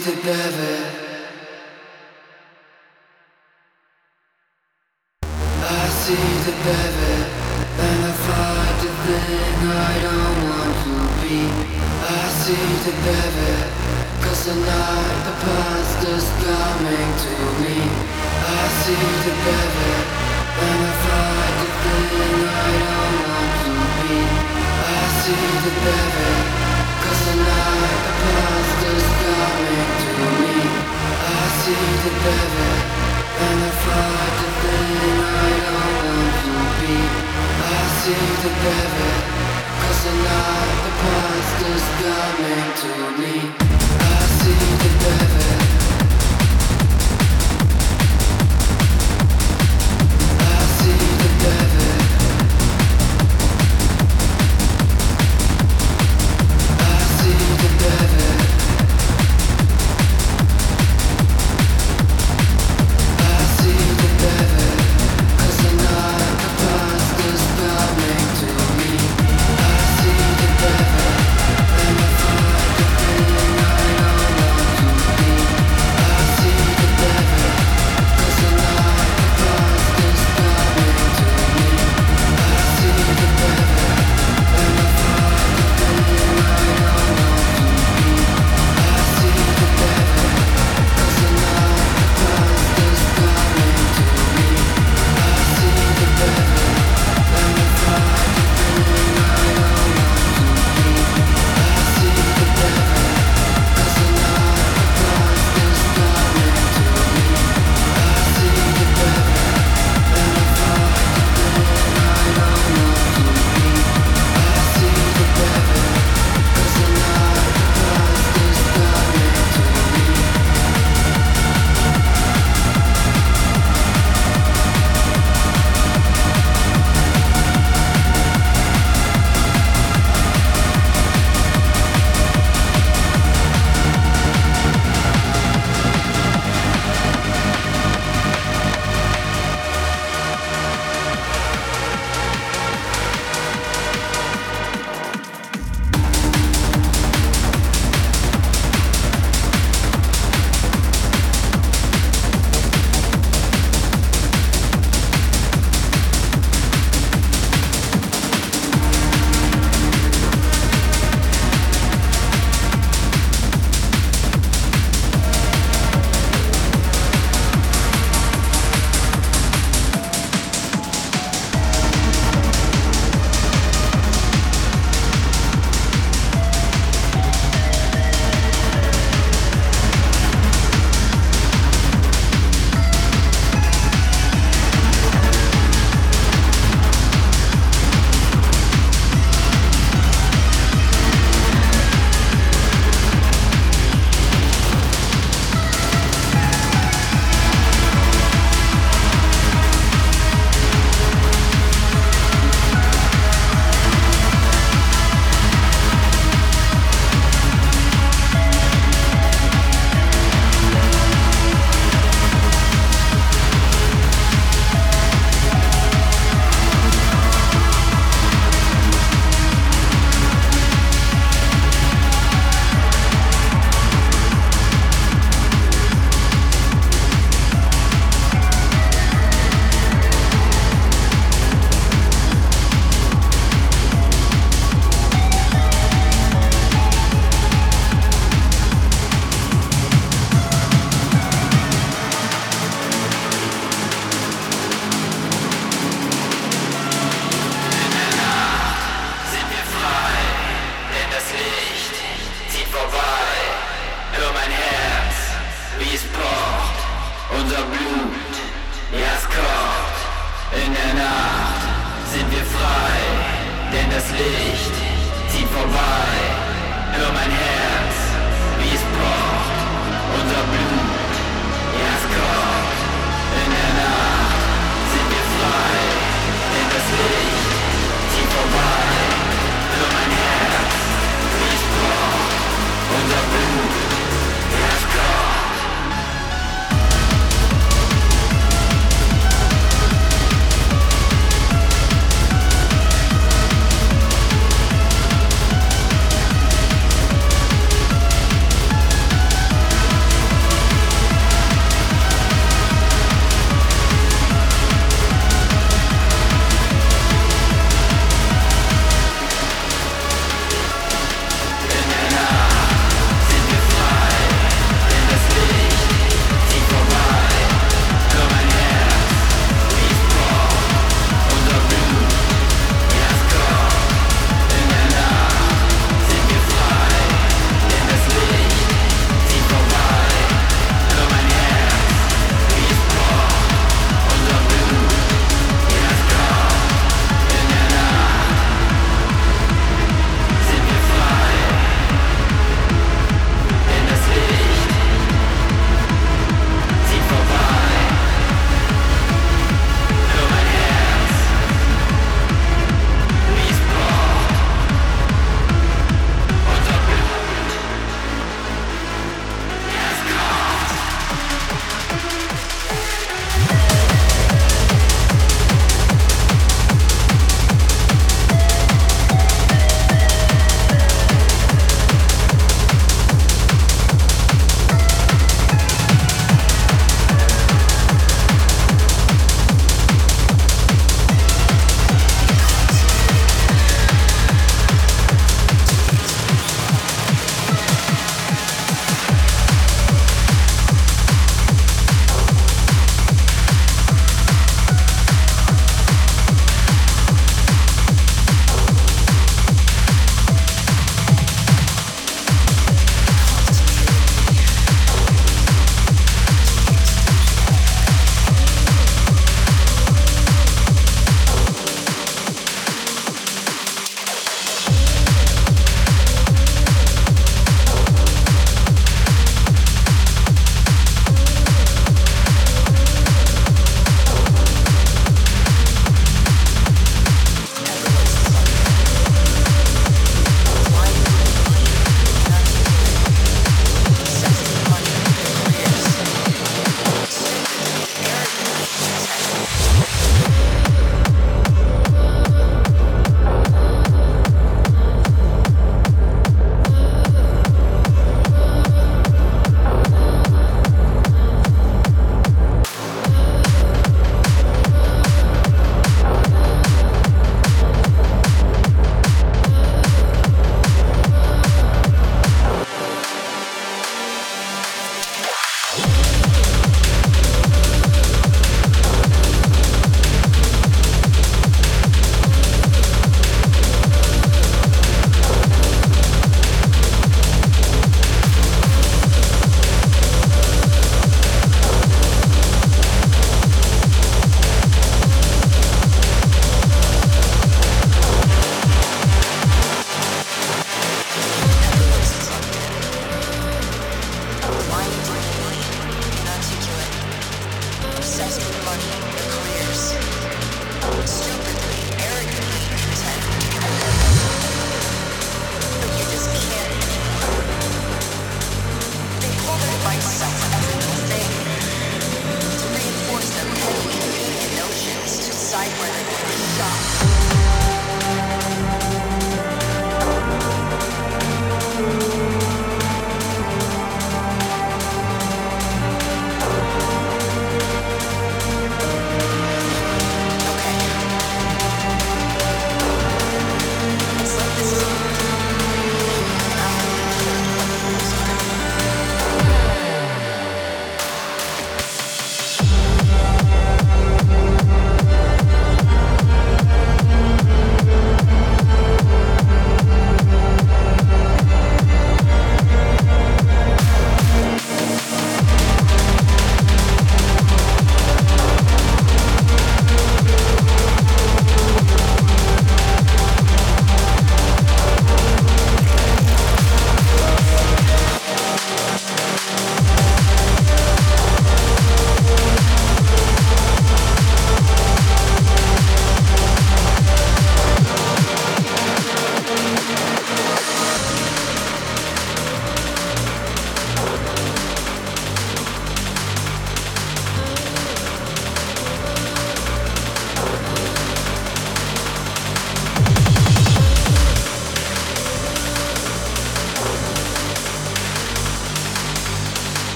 see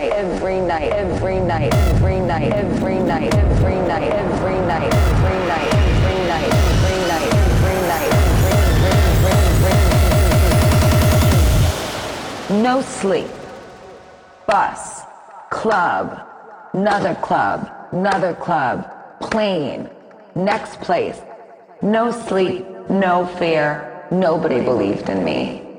night, every night, every night, every night, every night, every night, every night, every night, every night, every night, every night, every night. No sleep. Bus, club, another club, another club, plane, next place. No sleep, no fear. Nobody believed in me.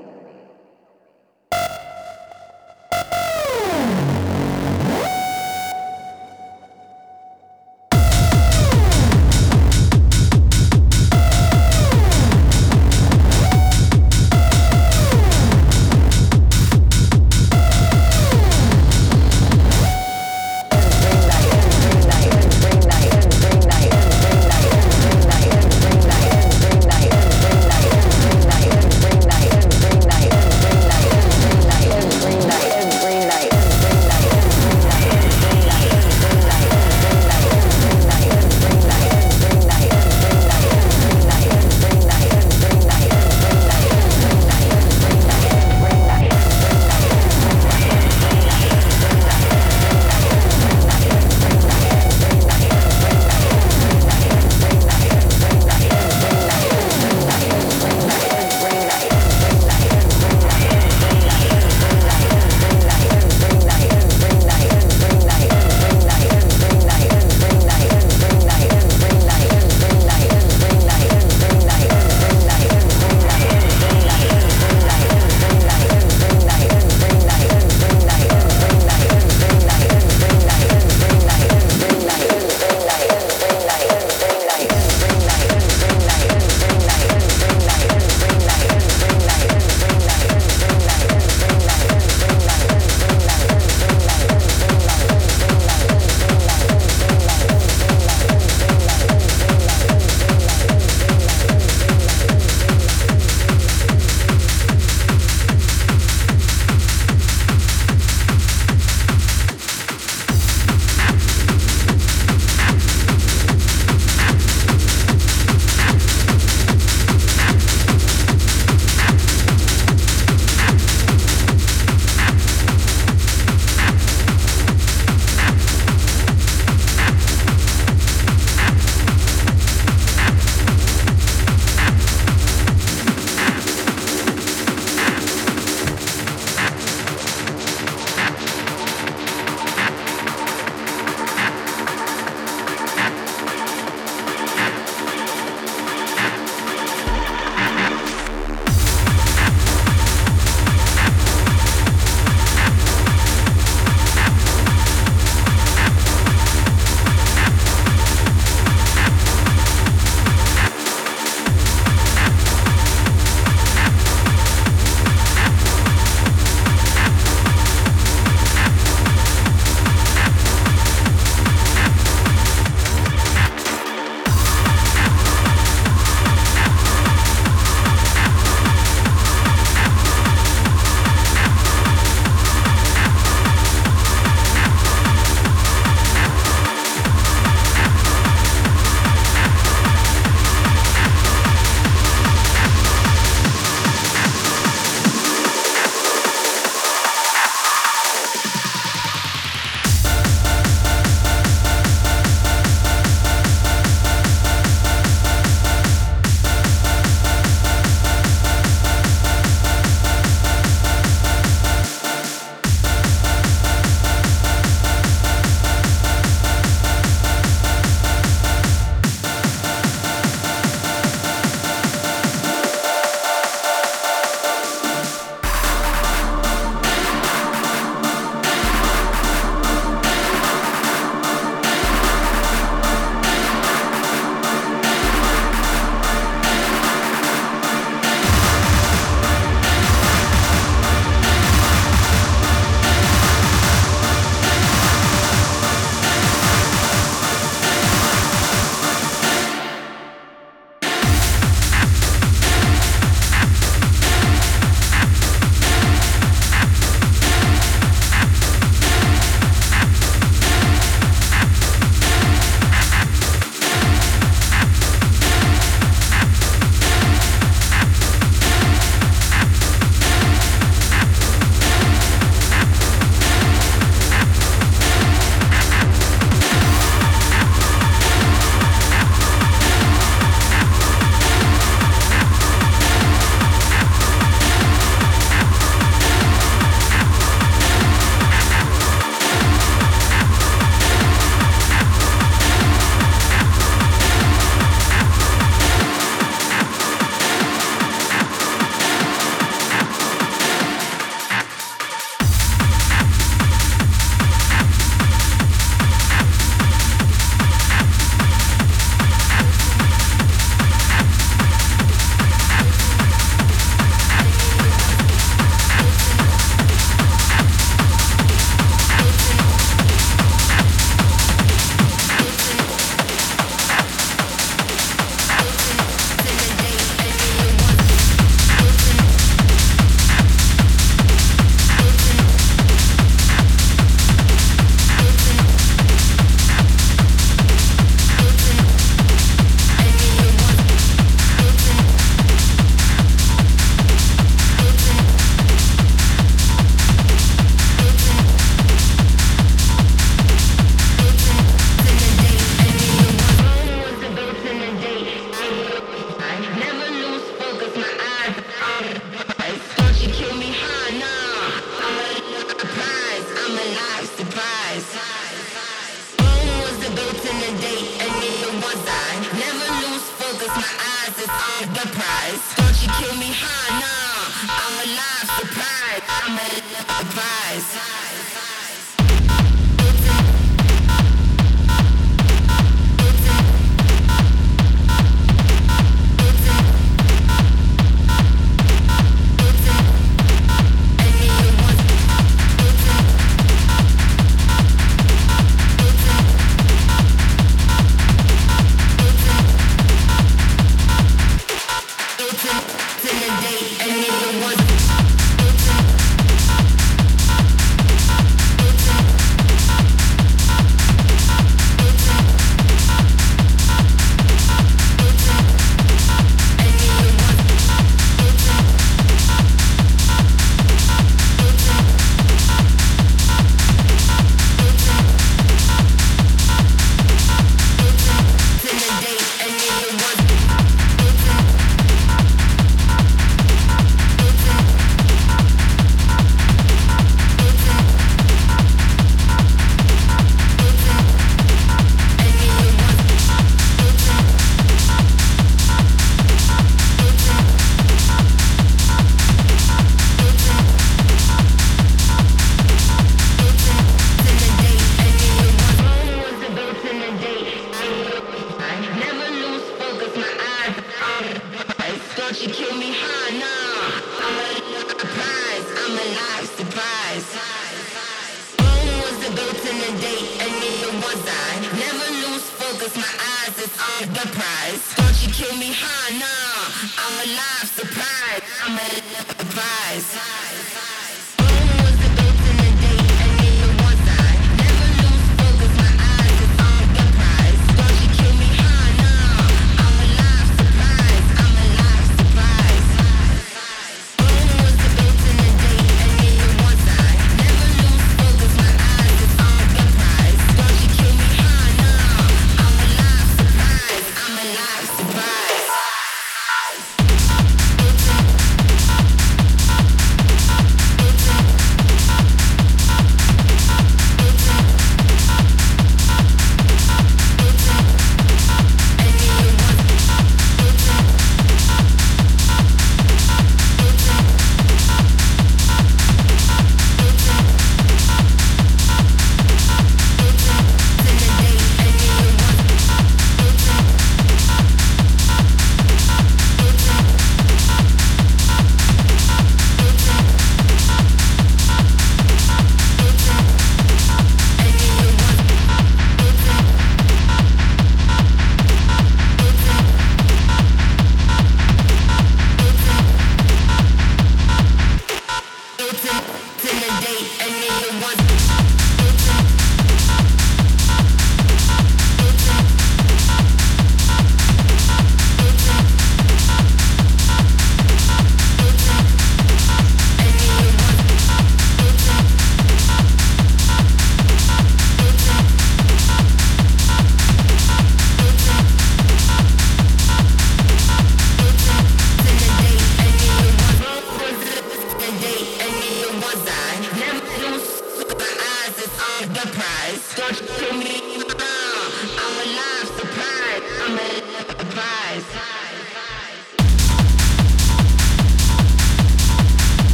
this is the prize. Don't you kill me honey?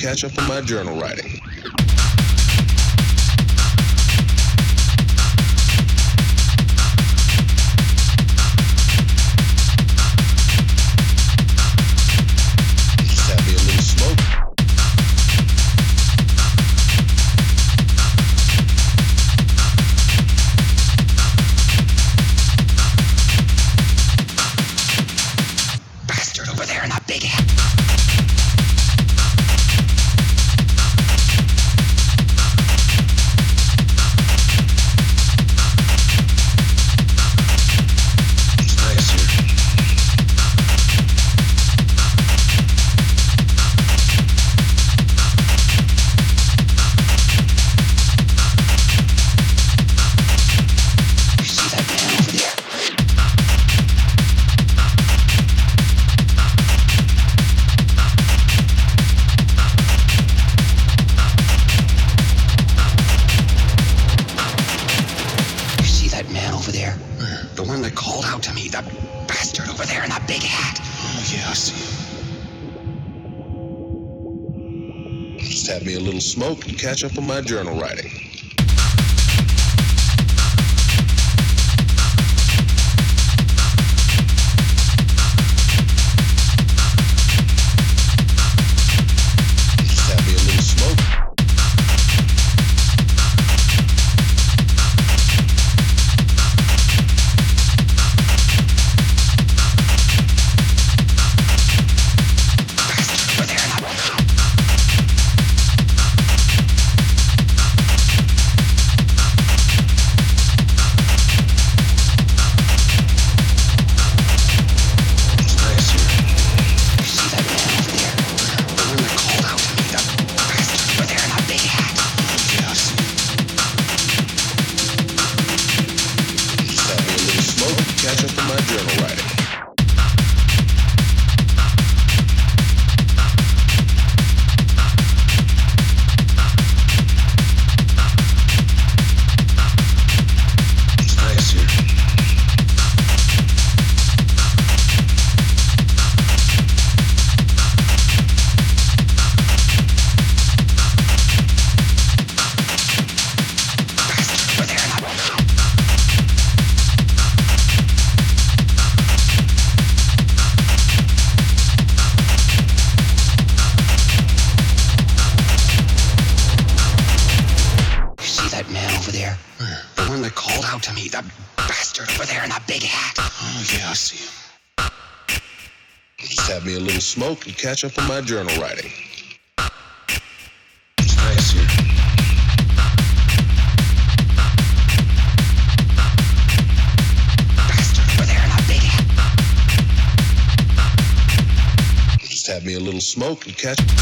catch up on my journal writing. catch up on my journal writing. catch up on my journal writing. Just have me a little smoke and catch.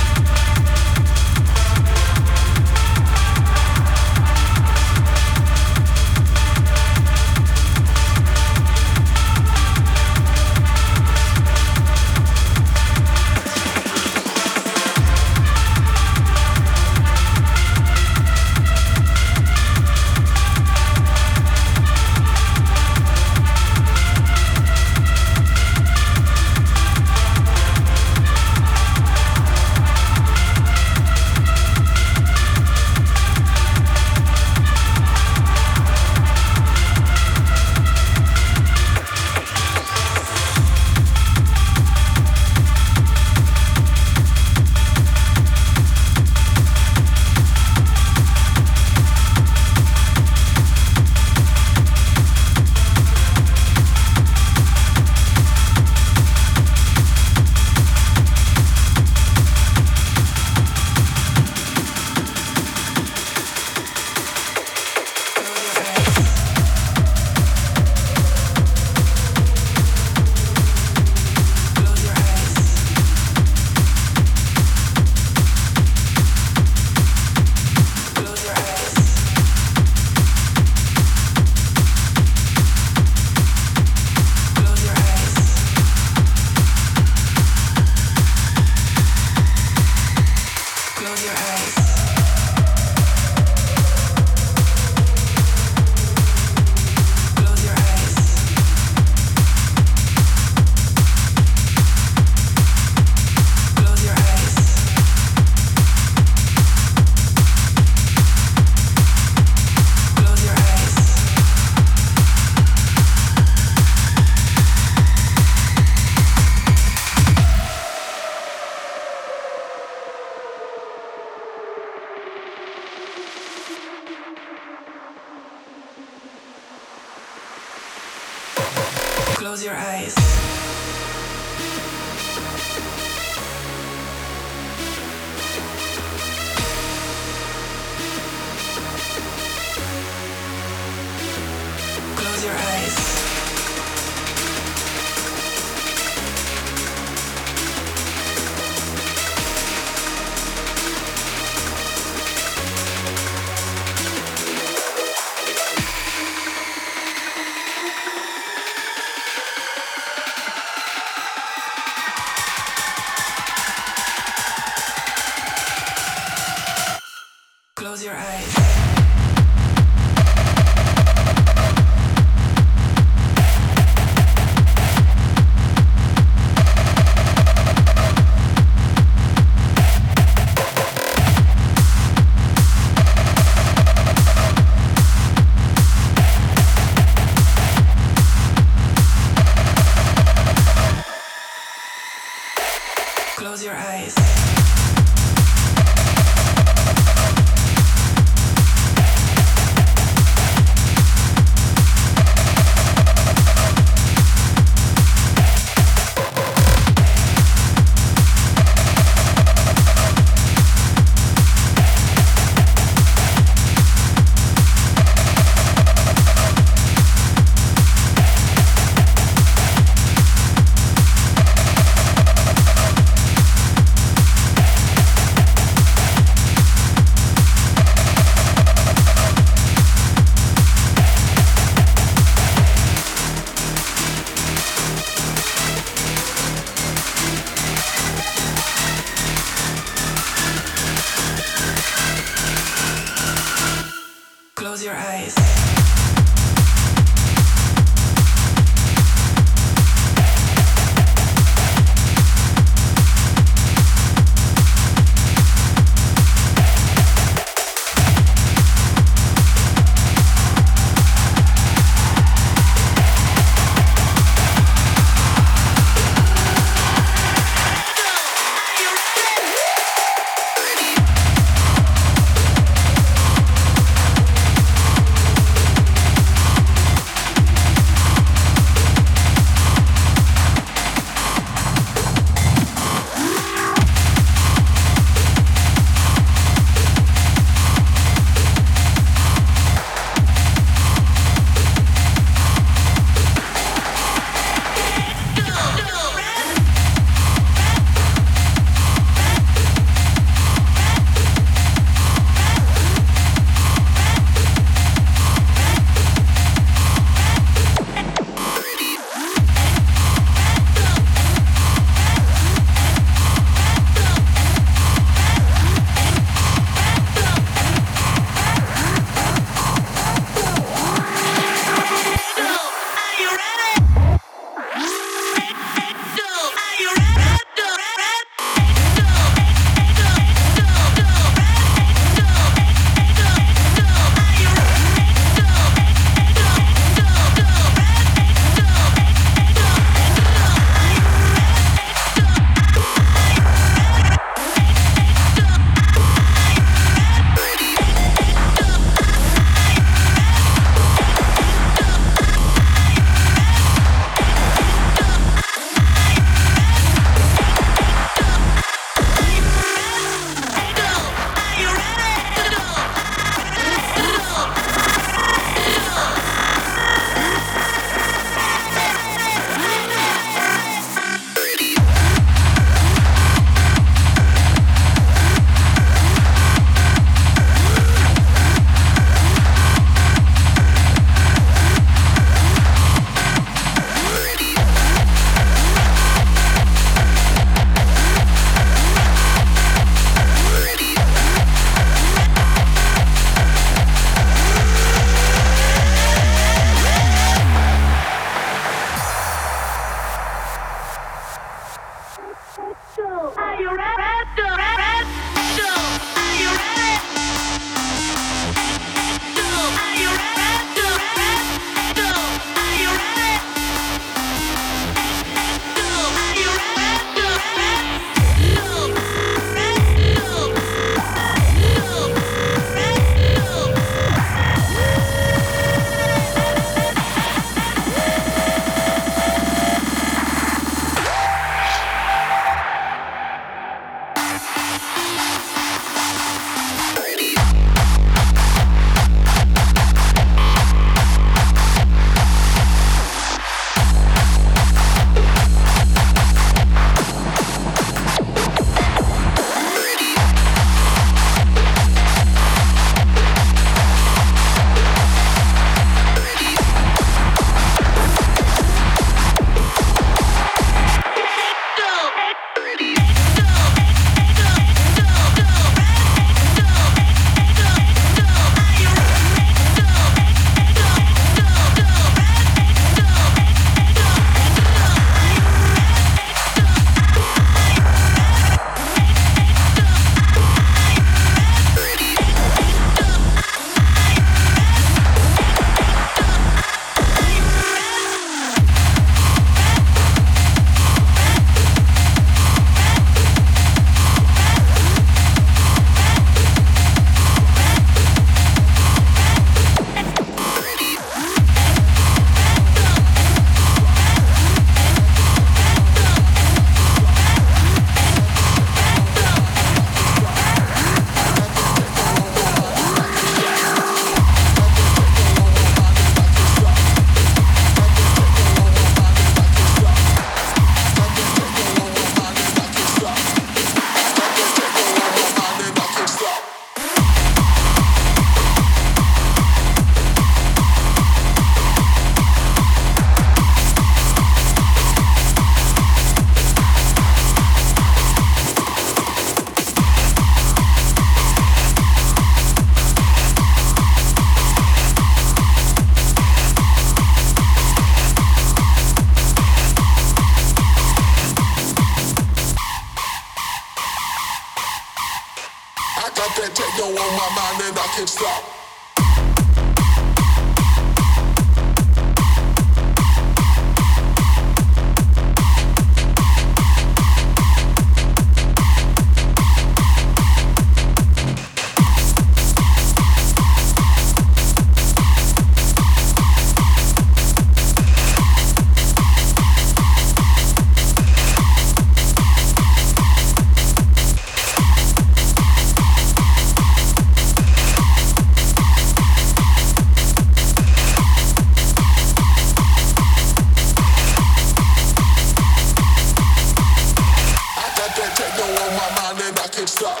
can't stop.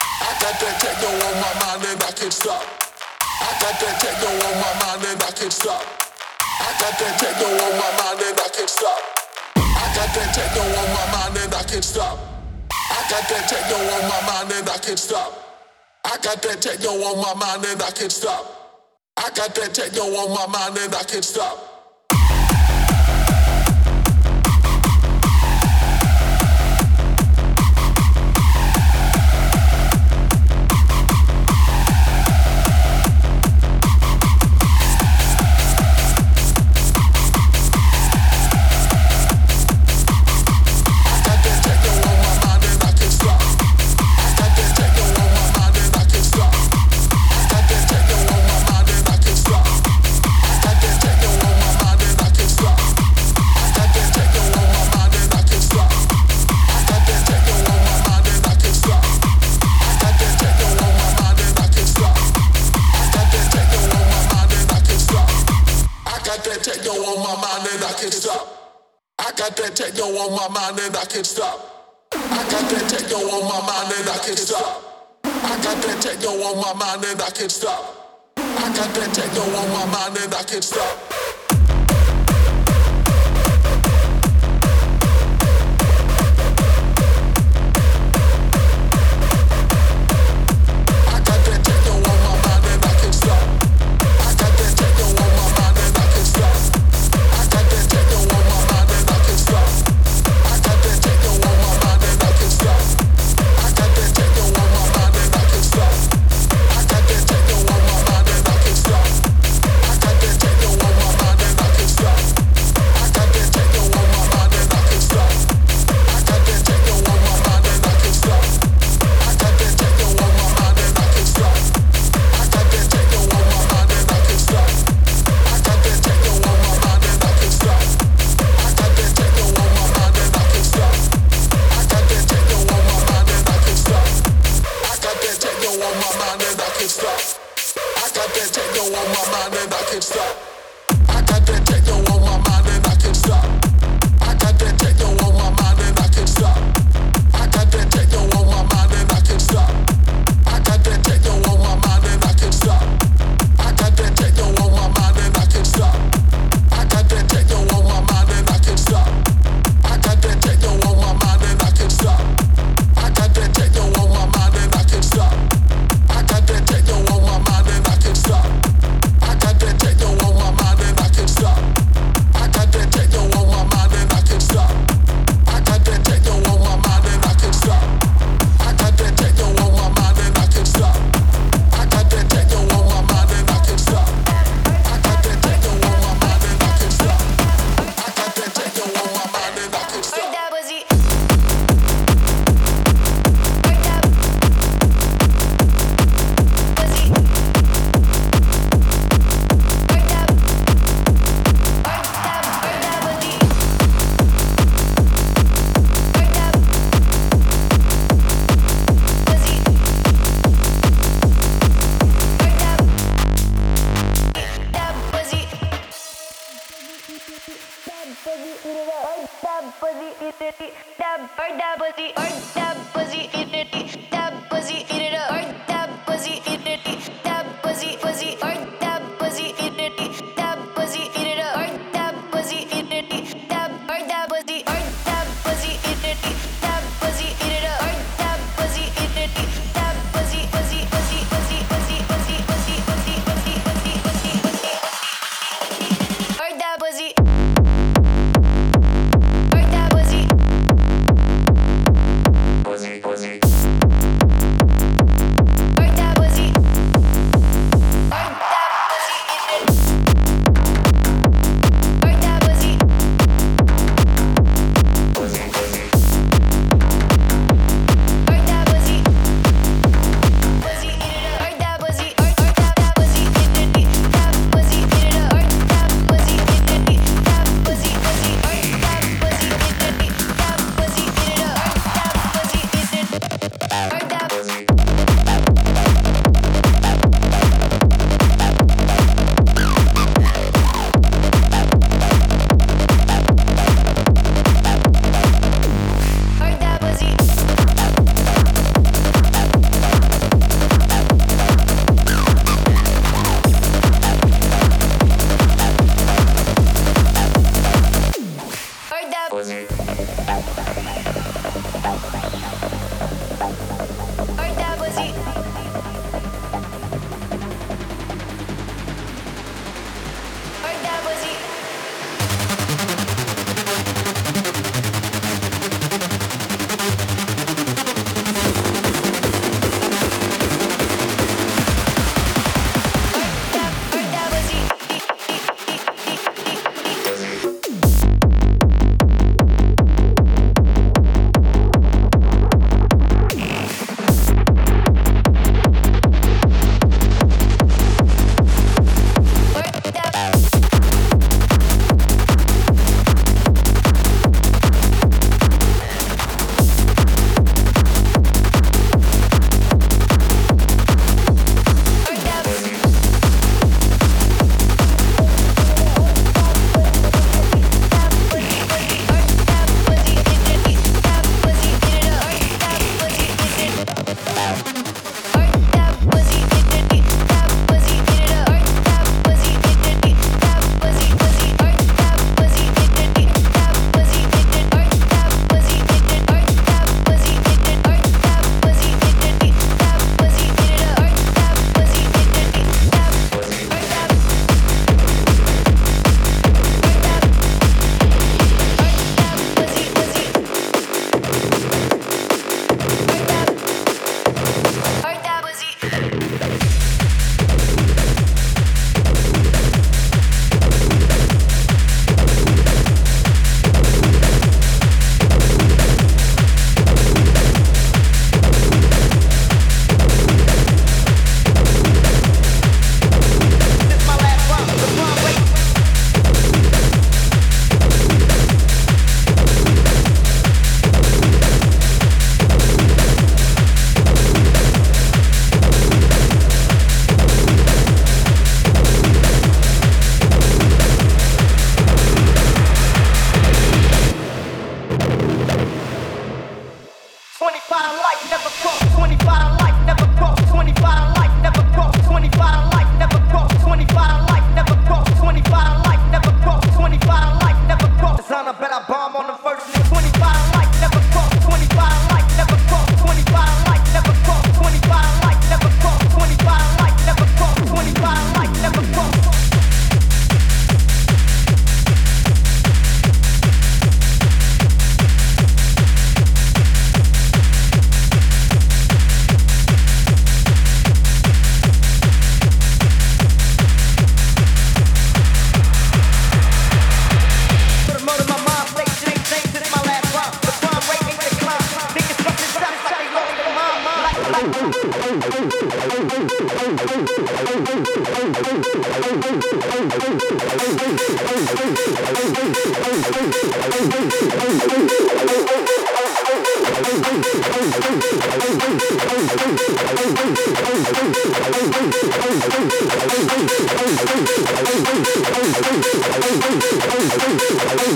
I got that techno on my mind and I can't stop. I got that techno on my mind and I can't stop. I got that techno on my mind and I can't stop. I got that techno on my mind and I can't stop. I got that techno on my mind and I can't stop. I got that techno on my mind and I can't stop. I got that techno on my mind and I can't stop. got that techno on my mind and I can't stop. I got that techno on my mind and I can't stop. I got that techno on my mind and I can't stop. I got that techno on my mind and I can't stop.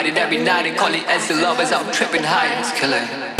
fight it every night and call it as the lovers I'm tripping high it's killing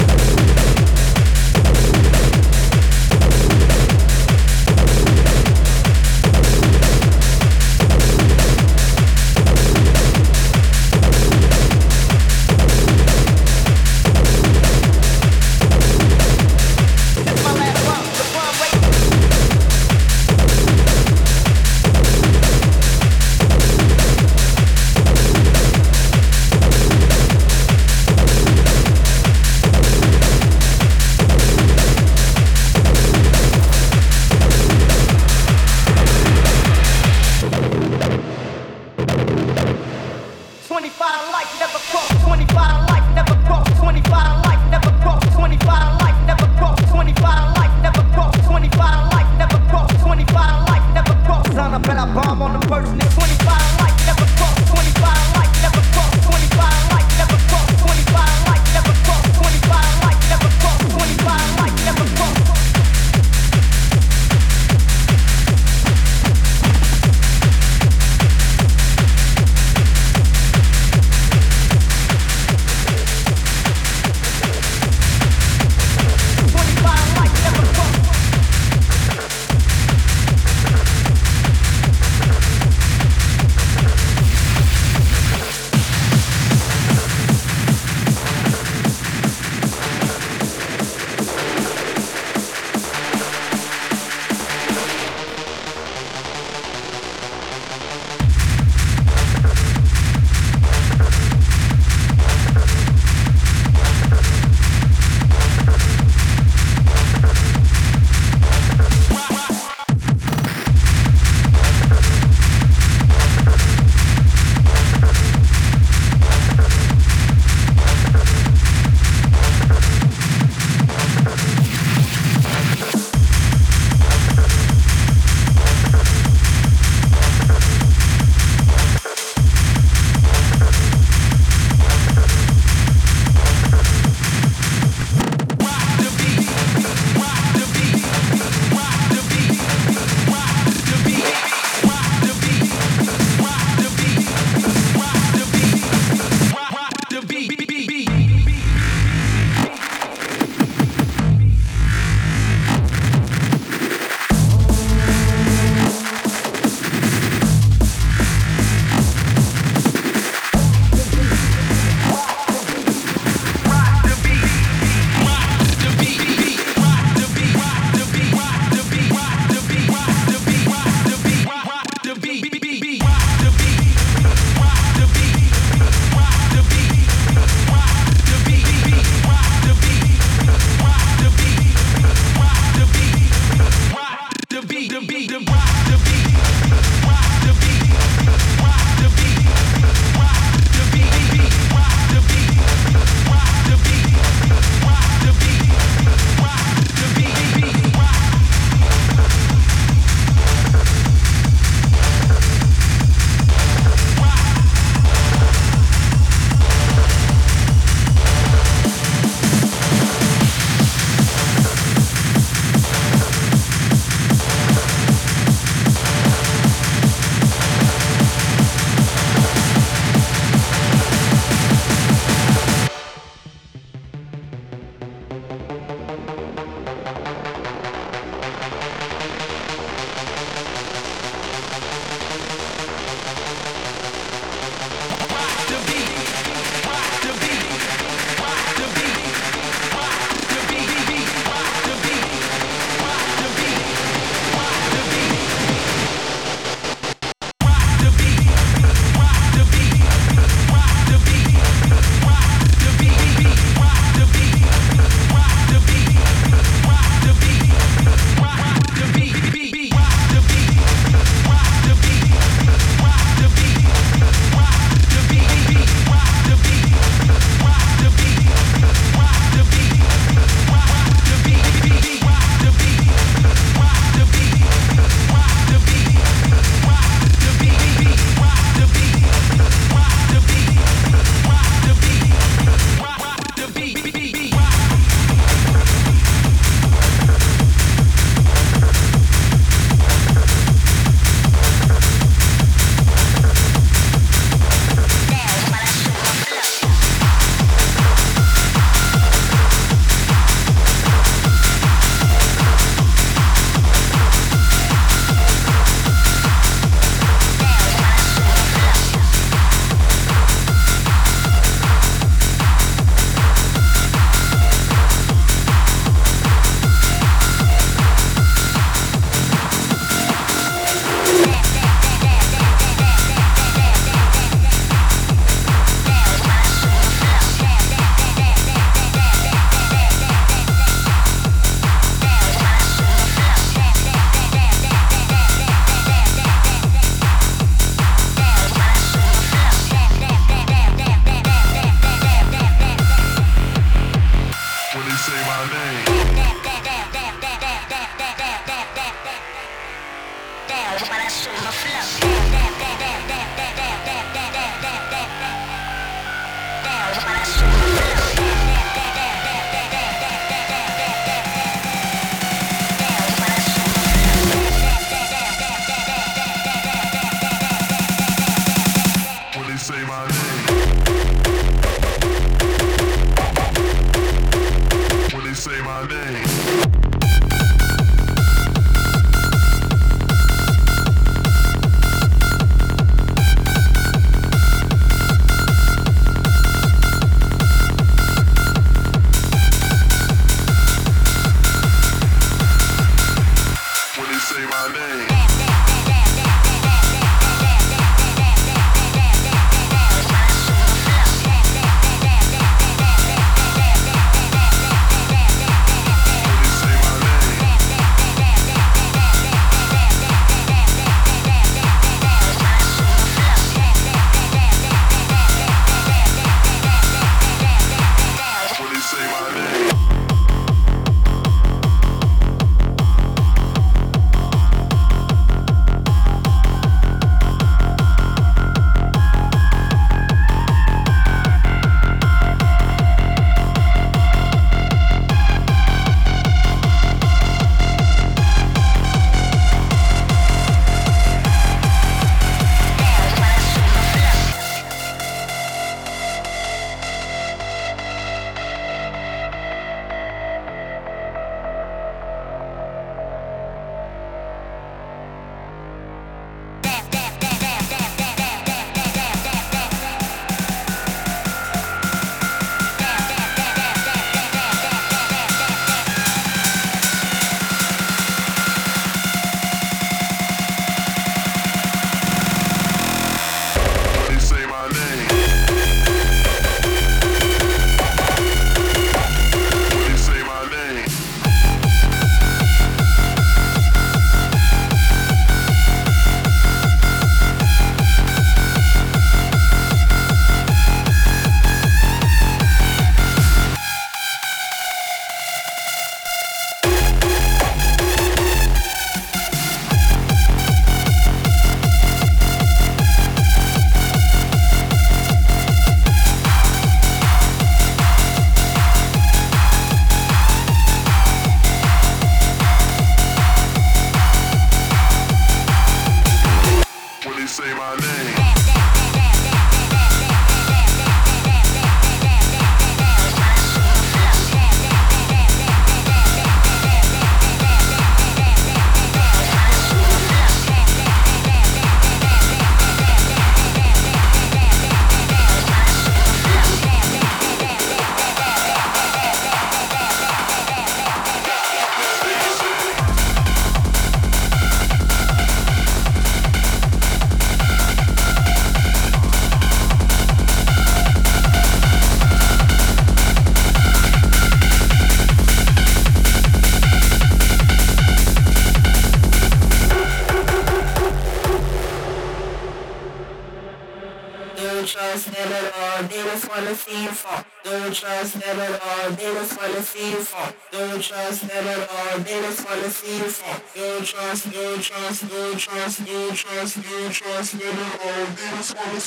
wanna